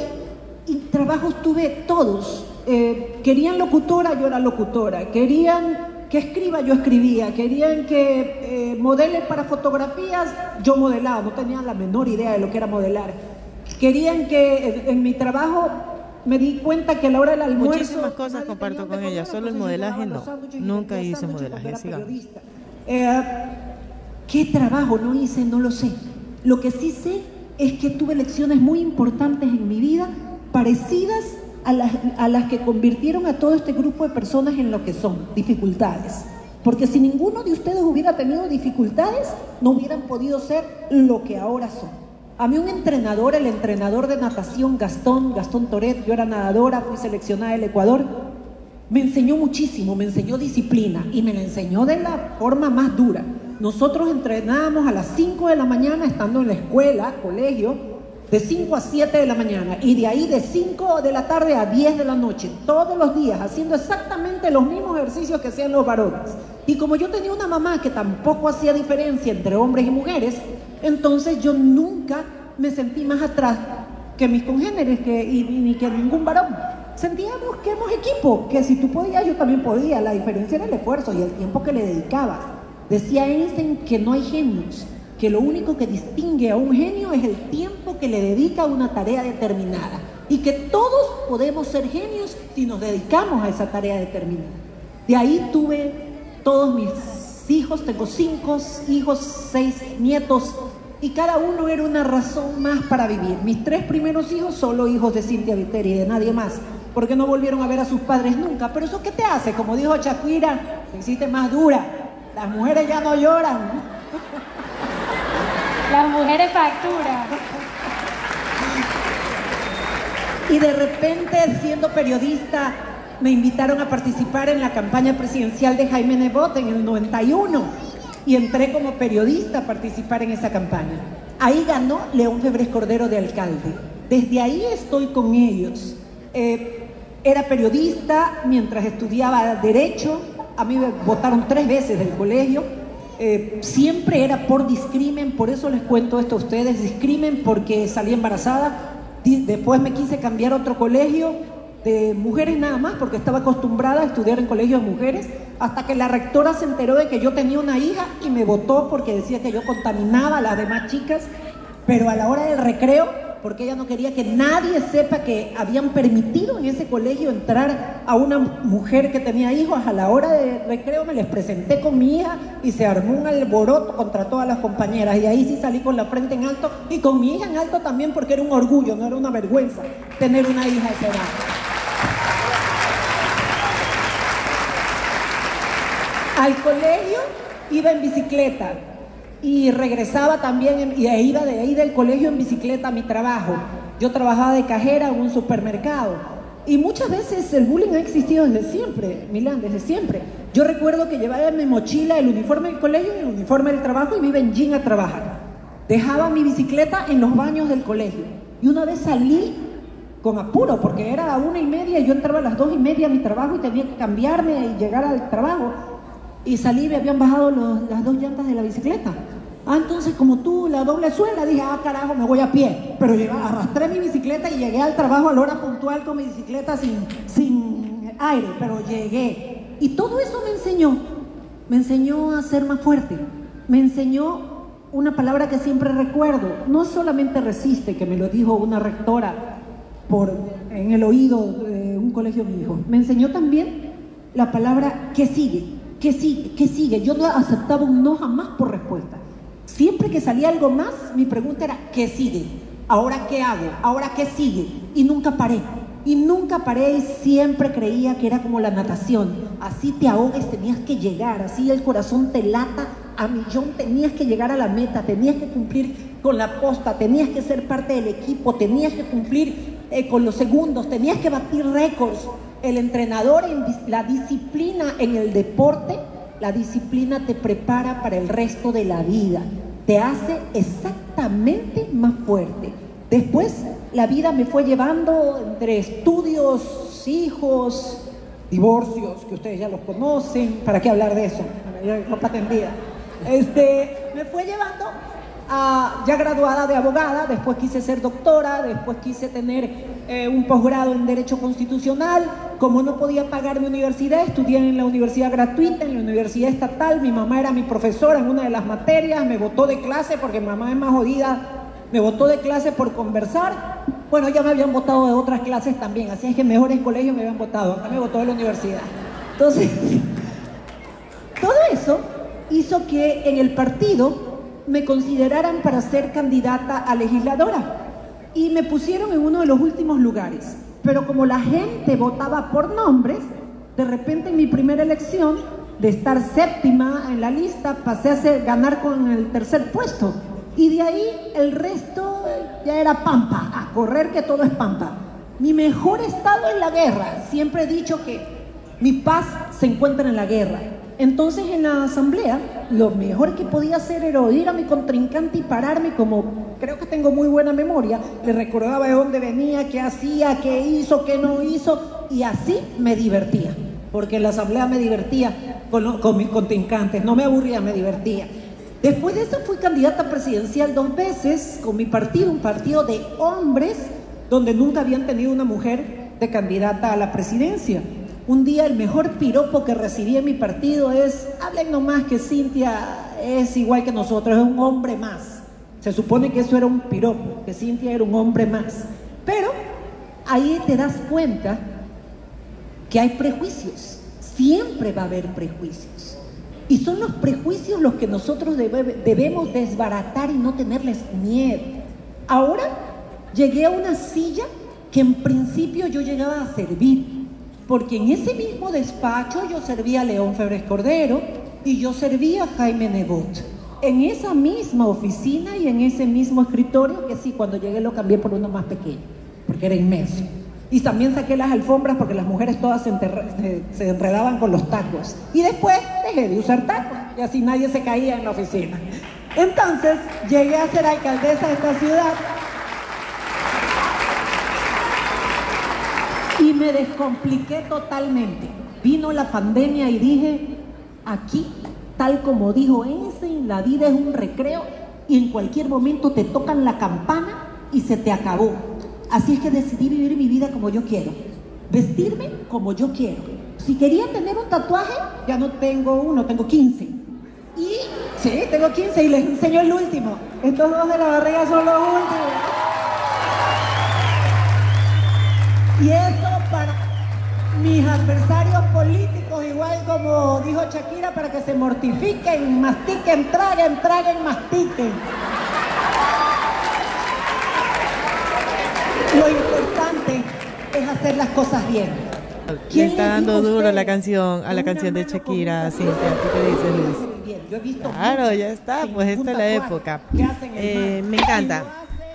y trabajos tuve todos. Eh, querían locutora, yo era locutora. Querían que escriba, yo escribía. Querían que eh, modele para fotografías, yo modelaba. No tenía la menor idea de lo que era modelar. Querían que en, en mi trabajo me di cuenta que a la hora del almuerzo... Muchísimas cosas comparto con ella. Solo el modelaje no. Nunca hice modelaje. Sigamos. Eh, ¿Qué trabajo no hice? No lo sé. Lo que sí sé es que tuve lecciones muy importantes en mi vida, parecidas a las, que convirtieron a todo este grupo de personas en lo que son, dificultades. Porque si ninguno de ustedes hubiera tenido dificultades, no hubieran podido ser lo que ahora son. A mí un entrenador, el entrenador de natación Gastón, Gastón Toret, yo era nadadora, fui seleccionada del Ecuador, me enseñó muchísimo, me enseñó disciplina y me la enseñó de la forma más dura. Nosotros entrenábamos a las 5 de la mañana estando en la escuela, colegio, de 5 a 7 de la mañana y de ahí de 5 de la tarde a 10 de la noche, todos los días, haciendo exactamente los mismos ejercicios que hacían los varones. Y como yo tenía una mamá que tampoco hacía diferencia entre hombres y mujeres, entonces yo nunca me sentí más atrás que mis congéneres que, y, ni que ningún varón. Sentíamos que éramos equipo, que si tú podías, yo también podía. La diferencia era el esfuerzo y el tiempo que le dedicabas. Decía Einstein que no hay genios, que lo único que distingue a un genio es el tiempo que le dedica a una tarea determinada. Y que todos podemos ser genios si nos dedicamos a esa tarea determinada. De ahí tuve todos mis hijos, tengo cinco hijos, seis nietos, y cada uno era una razón más para vivir. Mis tres primeros hijos, solo hijos de Cintia Viteri y de nadie más, porque no volvieron a ver a sus padres nunca. Pero eso qué te hace, como dijo Shakira, te hiciste más dura. Las mujeres ya no lloran. Las mujeres facturan. Y de repente, siendo periodista, me invitaron a participar en la campaña presidencial de Jaime Nebot en el 91 y entré como periodista a participar en esa campaña. Ahí ganó León Febres Cordero de alcalde. Desde ahí estoy con ellos. Eh, era periodista mientras estudiaba Derecho. A mí me votaron tres veces del colegio. Eh, siempre era por discrimen, por eso les cuento esto a ustedes. Discrimen porque salí embarazada. Después me quise cambiar a otro colegio de mujeres nada más, porque estaba acostumbrada a estudiar en colegios de mujeres, hasta que la rectora se enteró de que yo tenía una hija y me votó porque decía que yo contaminaba a las demás chicas, pero a la hora del recreo, porque ella no quería que nadie sepa que habían permitido en ese colegio entrar a una mujer que tenía hijos, a la hora del recreo me les presenté con mi hija y se armó un alboroto contra todas las compañeras, y ahí sí salí con la frente en alto y con mi hija en alto también porque era un orgullo, no era una vergüenza tener una hija de esa edad. Al colegio iba en bicicleta y regresaba también en- y iba de ahí del colegio en bicicleta a mi trabajo. Yo trabajaba de cajera en un supermercado y muchas veces el bullying ha existido desde siempre, Milán, desde siempre. Yo recuerdo que llevaba en mi mochila el uniforme del colegio y el uniforme del trabajo y me iba en jean a trabajar. Dejaba mi bicicleta en los baños del colegio y una vez salí con apuro porque era a una y media y yo entraba a las dos y media a mi trabajo y tenía que cambiarme y llegar al trabajo y salí y me habían bajado los- las dos llantas de la bicicleta. Ah, entonces como tú, la doble suela, dije, ah, carajo, me voy a pie. Pero arrastré mi bicicleta y llegué al trabajo a la hora puntual con mi bicicleta sin, sin aire, pero llegué. Y todo eso me enseñó, me enseñó a ser más fuerte, me enseñó una palabra que siempre recuerdo, no solamente resiste, que me lo dijo una rectora por, en el oído de un colegio hijo, me enseñó también la palabra que sigue, que sigue, que sigue. Yo no aceptaba un no jamás por respuesta. Siempre que salía algo más, mi pregunta era, ¿qué sigue? ¿Ahora qué hago? ¿Ahora qué sigue? Y nunca paré. Y nunca paré y siempre creía que era como la natación. Así te ahogues, tenías que llegar. Así el corazón te lata a millón, tenías que llegar a la meta, tenías que cumplir con la posta, tenías que ser parte del equipo, tenías que cumplir eh, con los segundos, tenías que batir récords. El entrenador, la disciplina en el deporte, la disciplina te prepara para el resto de la vida, te hace exactamente más fuerte. Después la vida me fue llevando entre estudios, hijos, divorcios, que ustedes ya los conocen, ¿para qué hablar de eso? Tendida. Este, me fue llevando a, ya graduada de abogada, después quise ser doctora, después quise tener eh, un posgrado en Derecho Constitucional. Como no podía pagar mi universidad, estudié en la universidad gratuita, en la universidad estatal. Mi mamá era mi profesora en una de las materias, me botó de clase porque mi mamá es más jodida, me botó de clase por conversar. Bueno, ya me habían votado de otras clases también, así es que mejores colegios me habían votado, acá me votó de la universidad. Entonces, todo eso hizo que en el partido me consideraran para ser candidata a legisladora y me pusieron en uno de los últimos lugares. Pero como la gente votaba por nombres, de repente en mi primera elección, de estar séptima en la lista, pasé a ser- ganar con el tercer puesto. Y de ahí el resto ya era pampa, a correr que todo es pampa. Mi mejor estado en la guerra. Siempre he dicho que mi paz se encuentra en la guerra. Entonces en la asamblea lo mejor que podía hacer era oír a mi contrincante y pararme como creo que tengo muy buena memoria, le recordaba de dónde venía, qué hacía, qué hizo, qué no hizo y así me divertía, porque la asamblea me divertía con, con mis contrincantes, no me aburría, me divertía. Después de eso fui candidata presidencial dos veces con mi partido, un partido de hombres donde nunca habían tenido una mujer de candidata a la presidencia. Un día el mejor piropo que recibí en mi partido es, hablen nomás que Cintia es igual que nosotros, es un hombre más. Se supone que eso era un piropo, que Cintia era un hombre más. Pero ahí te das cuenta que hay prejuicios, siempre va a haber prejuicios. Y son los prejuicios los que nosotros debe- debemos desbaratar y no tenerles miedo. Ahora llegué a una silla que en principio yo llegaba a servir, porque en ese mismo despacho yo servía a León Febres Cordero y yo servía a Jaime Nebot. En esa misma oficina y en ese mismo escritorio, que sí, cuando llegué lo cambié por uno más pequeño, porque era inmenso. Y también saqué las alfombras porque las mujeres todas se, se enredaban con los tacos. Y después dejé de usar tacos y así nadie se caía en la oficina. Entonces llegué a ser alcaldesa de esta ciudad y me descompliqué totalmente. Vino la pandemia y dije, aquí, tal como dijo Einstein, la vida es un recreo y en cualquier momento te tocan la campana y se te acabó. Así es que decidí vivir mi vida como yo quiero, vestirme como yo quiero. Si quería tener un tatuaje, ya no tengo uno, tengo 15. Y sí, tengo 15 y les enseño el último. Estos dos de la barriga son los últimos. Y mis adversarios políticos, igual como dijo Shakira, para que se mortifiquen, mastiquen, traguen, traguen, mastiquen. Lo importante es hacer las cosas bien. ¿Quién está dando duro la canción, a la canción de Shakira, Cintia. ¿Tú qué dices, Luis? Bien. Yo he visto Claro, ya está, pues esta es la época. Eh, me encanta.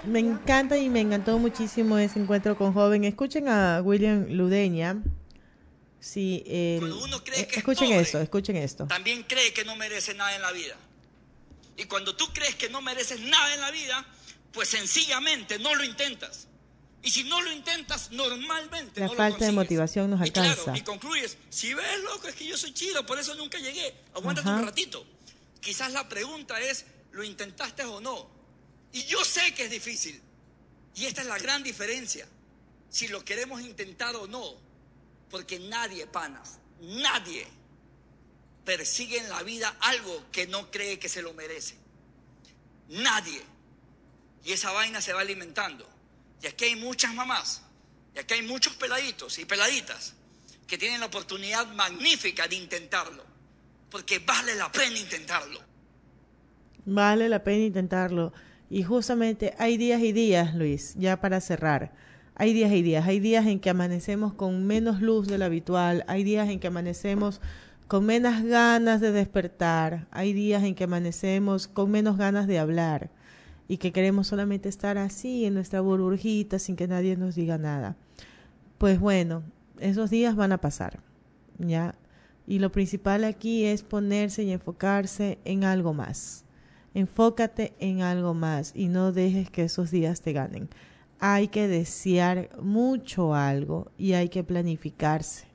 Me encanta y me encantó muchísimo ese encuentro con joven. Escuchen a William Ludeña. Sí, el- eh, escuchen esto, escuchen esto. también cree que no merece nada en la vida. Y cuando tú crees que no mereces nada en la vida, pues sencillamente no lo intentas. Y si no lo intentas, normalmente La no lo falta de motivación nos Y claro, alcanza. y concluyes, si ves, loco, es que yo soy chido, por eso nunca llegué. Aguántate Ajá. un ratito. Quizás la pregunta es, ¿lo intentaste o no? Y yo sé que es difícil. Y esta es la gran diferencia. Si lo queremos intentar o no. Porque nadie, panas, nadie persigue en la vida algo que no cree que se lo merece. Nadie. Y esa vaina se va alimentando. Y aquí hay muchas mamás, y aquí hay muchos peladitos y peladitas que tienen la oportunidad magnífica de intentarlo. Porque vale la pena intentarlo. Vale la pena intentarlo. Y justamente hay días y días, Luis, ya para cerrar. Hay días y días. Hay días en que amanecemos con menos luz de lo habitual. Hay días en que amanecemos con menos ganas de despertar. Hay días en que amanecemos con menos ganas de hablar. Y que queremos solamente estar así en nuestra burbujita sin que nadie nos diga nada. Pues bueno, esos días van a pasar. ¿Ya? Y lo principal aquí es ponerse y enfocarse en algo más. Enfócate en algo más y no dejes que esos días te ganen. Hay que desear mucho algo y hay que planificarse.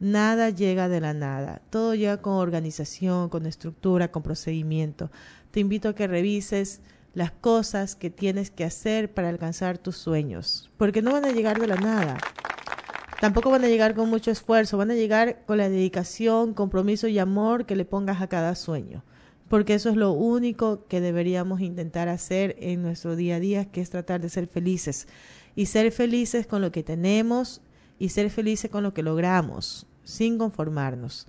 Nada llega de la nada. Todo llega con organización, con estructura, con procedimiento. Te invito a que revises las cosas que tienes que hacer para alcanzar tus sueños, porque no van a llegar de la nada. Tampoco van a llegar con mucho esfuerzo, van a llegar con la dedicación, compromiso y amor que le pongas a cada sueño, porque eso es lo único que deberíamos intentar hacer en nuestro día a día, que es tratar de ser felices y ser felices con lo que tenemos y ser felices con lo que logramos, sin conformarnos.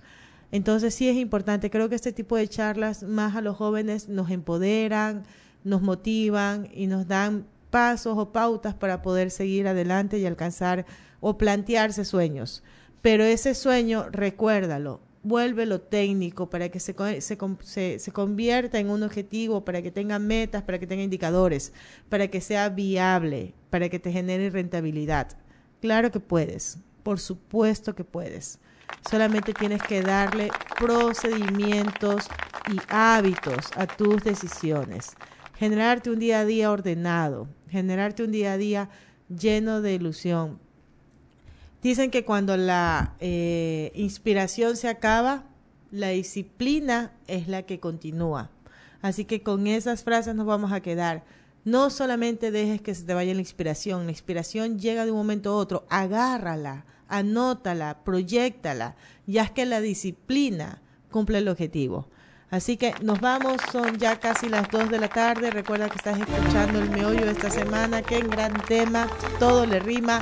Entonces sí es importante, creo que este tipo de charlas más a los jóvenes nos empoderan, nos motivan y nos dan pasos o pautas para poder seguir adelante y alcanzar o plantearse sueños. Pero ese sueño, recuérdalo, vuélvelo técnico para que se, se, se- se convierta en un objetivo, para que tenga metas, para que tenga indicadores, para que sea viable, para que te genere rentabilidad. Claro que puedes, por supuesto que puedes. Solamente tienes que darle procedimientos y hábitos a tus decisiones. Generarte un día a día ordenado, generarte un día a día lleno de ilusión. Dicen que cuando la eh, inspiración se acaba, la disciplina es la que continúa. Así que con esas frases nos vamos a quedar. No solamente dejes que se te vaya la inspiración, la inspiración llega de un momento a otro, agárrala, anótala, proyectala, ya que la disciplina cumple el objetivo. Así que nos vamos, son ya casi las 2 de la tarde. Recuerda que estás escuchando el meollo esta semana. Qué gran tema, todo le rima.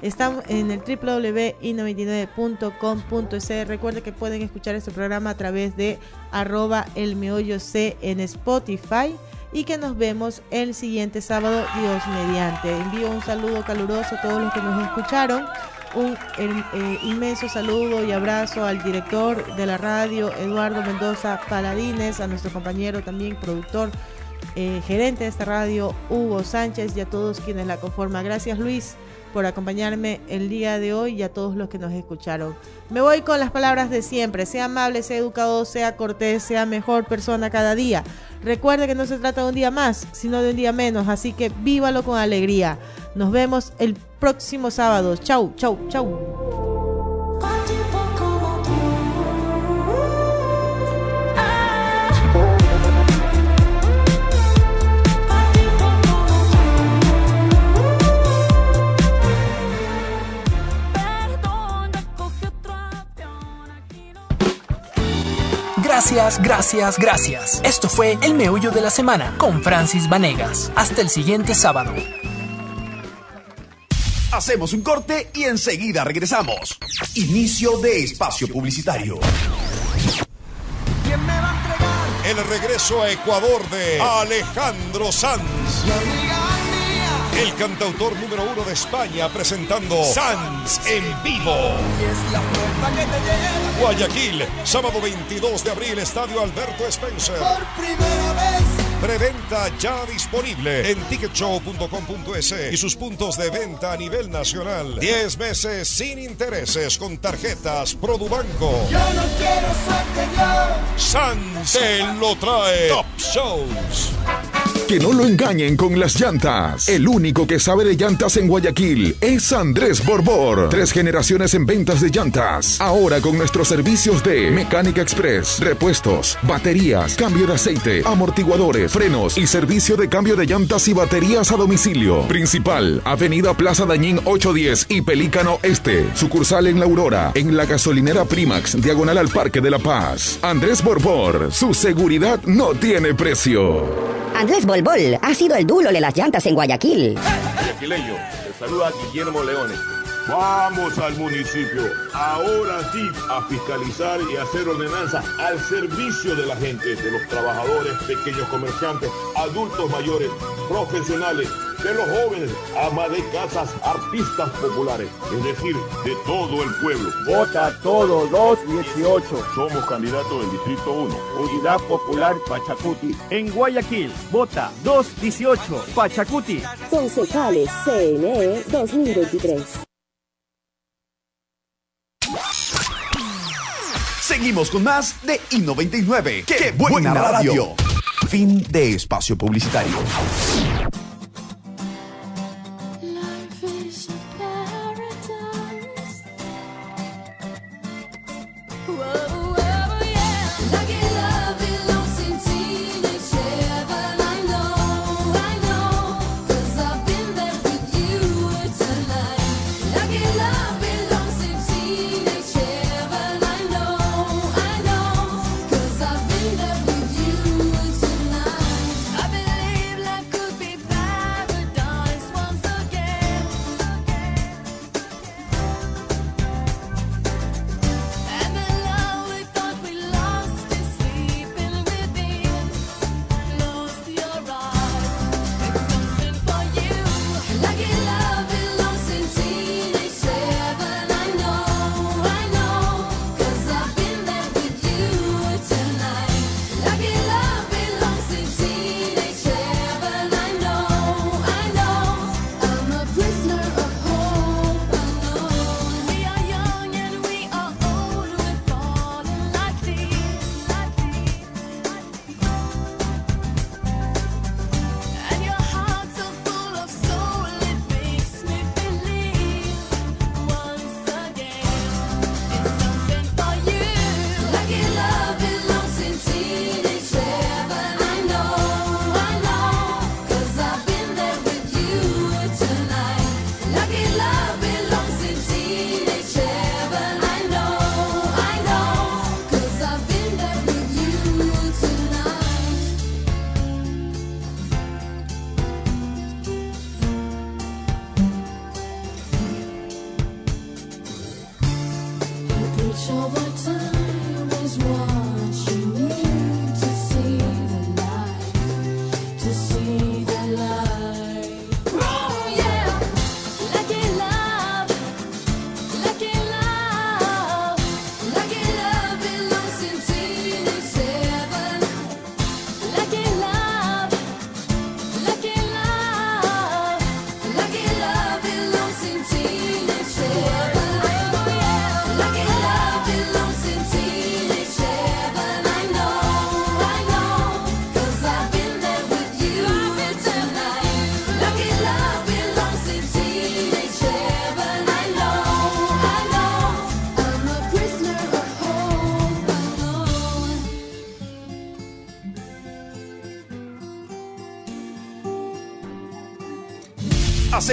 Estamos en el www.i99.com.es. Recuerda que pueden escuchar este programa a través de arroba el meollo C en Spotify. Y que nos vemos el siguiente sábado, Dios mediante. Envío un saludo caluroso a todos los que nos escucharon un eh, inmenso saludo y abrazo al director de la radio, Eduardo Mendoza Paladines, a nuestro compañero también productor, eh, gerente de esta radio, Hugo Sánchez, y a todos quienes la conforman. Gracias Luis por acompañarme el día de hoy y a todos los que nos escucharon. Me voy con las palabras de siempre, sea amable, sea educado, sea cortés, sea mejor persona cada día. Recuerde que no se trata de un día más, sino de un día menos, así que vívalo con alegría. Nos vemos el próximo sábado. Chau, chau, chau. Gracias, gracias, gracias. Esto fue El Meollo de la Semana con Francis Vanegas. Hasta el siguiente sábado. Hacemos un corte y enseguida regresamos. Inicio de espacio publicitario. El regreso a Ecuador de Alejandro Sanz. El cantautor número uno de España presentando Sans en vivo. Guayaquil, sábado 22 de abril, Estadio Alberto Spencer. Por primera vez. Preventa ya disponible en ticketshow.com.es y sus puntos de venta a nivel nacional. 10 meses sin intereses con tarjetas Produbanco. Yo no quiero suerte, yo. Sans te lo trae Top Shows. Que no lo engañen con las llantas. El único que sabe de llantas en Guayaquil es Andrés Borbor. Tres generaciones en ventas de llantas. Ahora con nuestros servicios de Mecánica Express, repuestos, baterías, cambio de aceite, amortiguadores, frenos y servicio de cambio de llantas y baterías a domicilio. Principal, Avenida Plaza Dañín 810 y Pelícano Este. Sucursal en La Aurora, en la gasolinera Primax, diagonal al Parque de la Paz. Andrés Borbor, su seguridad no tiene precio. Andrés Bolbol ha sido el dulo de las llantas en Guayaquil. Guayaquileño, te saluda Guillermo Leones. Vamos al municipio, ahora sí, a fiscalizar y hacer ordenanzas al servicio de la gente, de los trabajadores, pequeños comerciantes, adultos mayores, profesionales, de los jóvenes, ama de casas, artistas populares, es decir, de todo el pueblo. Vota todo 218. Somos candidatos del Distrito 1. Unidad Popular Pachacuti. En Guayaquil, vota 218. Pachacuti. Concejales CNE 2023. Seguimos con más de I99. ¡Qué, buena, radio! Fin de espacio publicitario.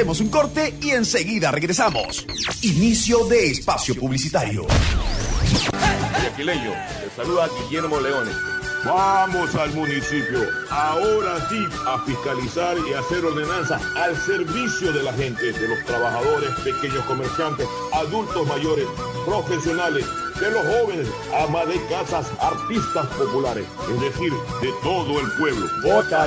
Hacemos un corte y enseguida regresamos. Inicio de espacio publicitario. Guayaquileño, te saluda Guillermo Leones. Vamos al municipio, ahora sí, a fiscalizar y hacer ordenanzas al servicio de la gente, de los trabajadores, pequeños comerciantes, adultos mayores, profesionales, de los jóvenes, ama de casas, artistas populares, es decir, de todo el pueblo. Vota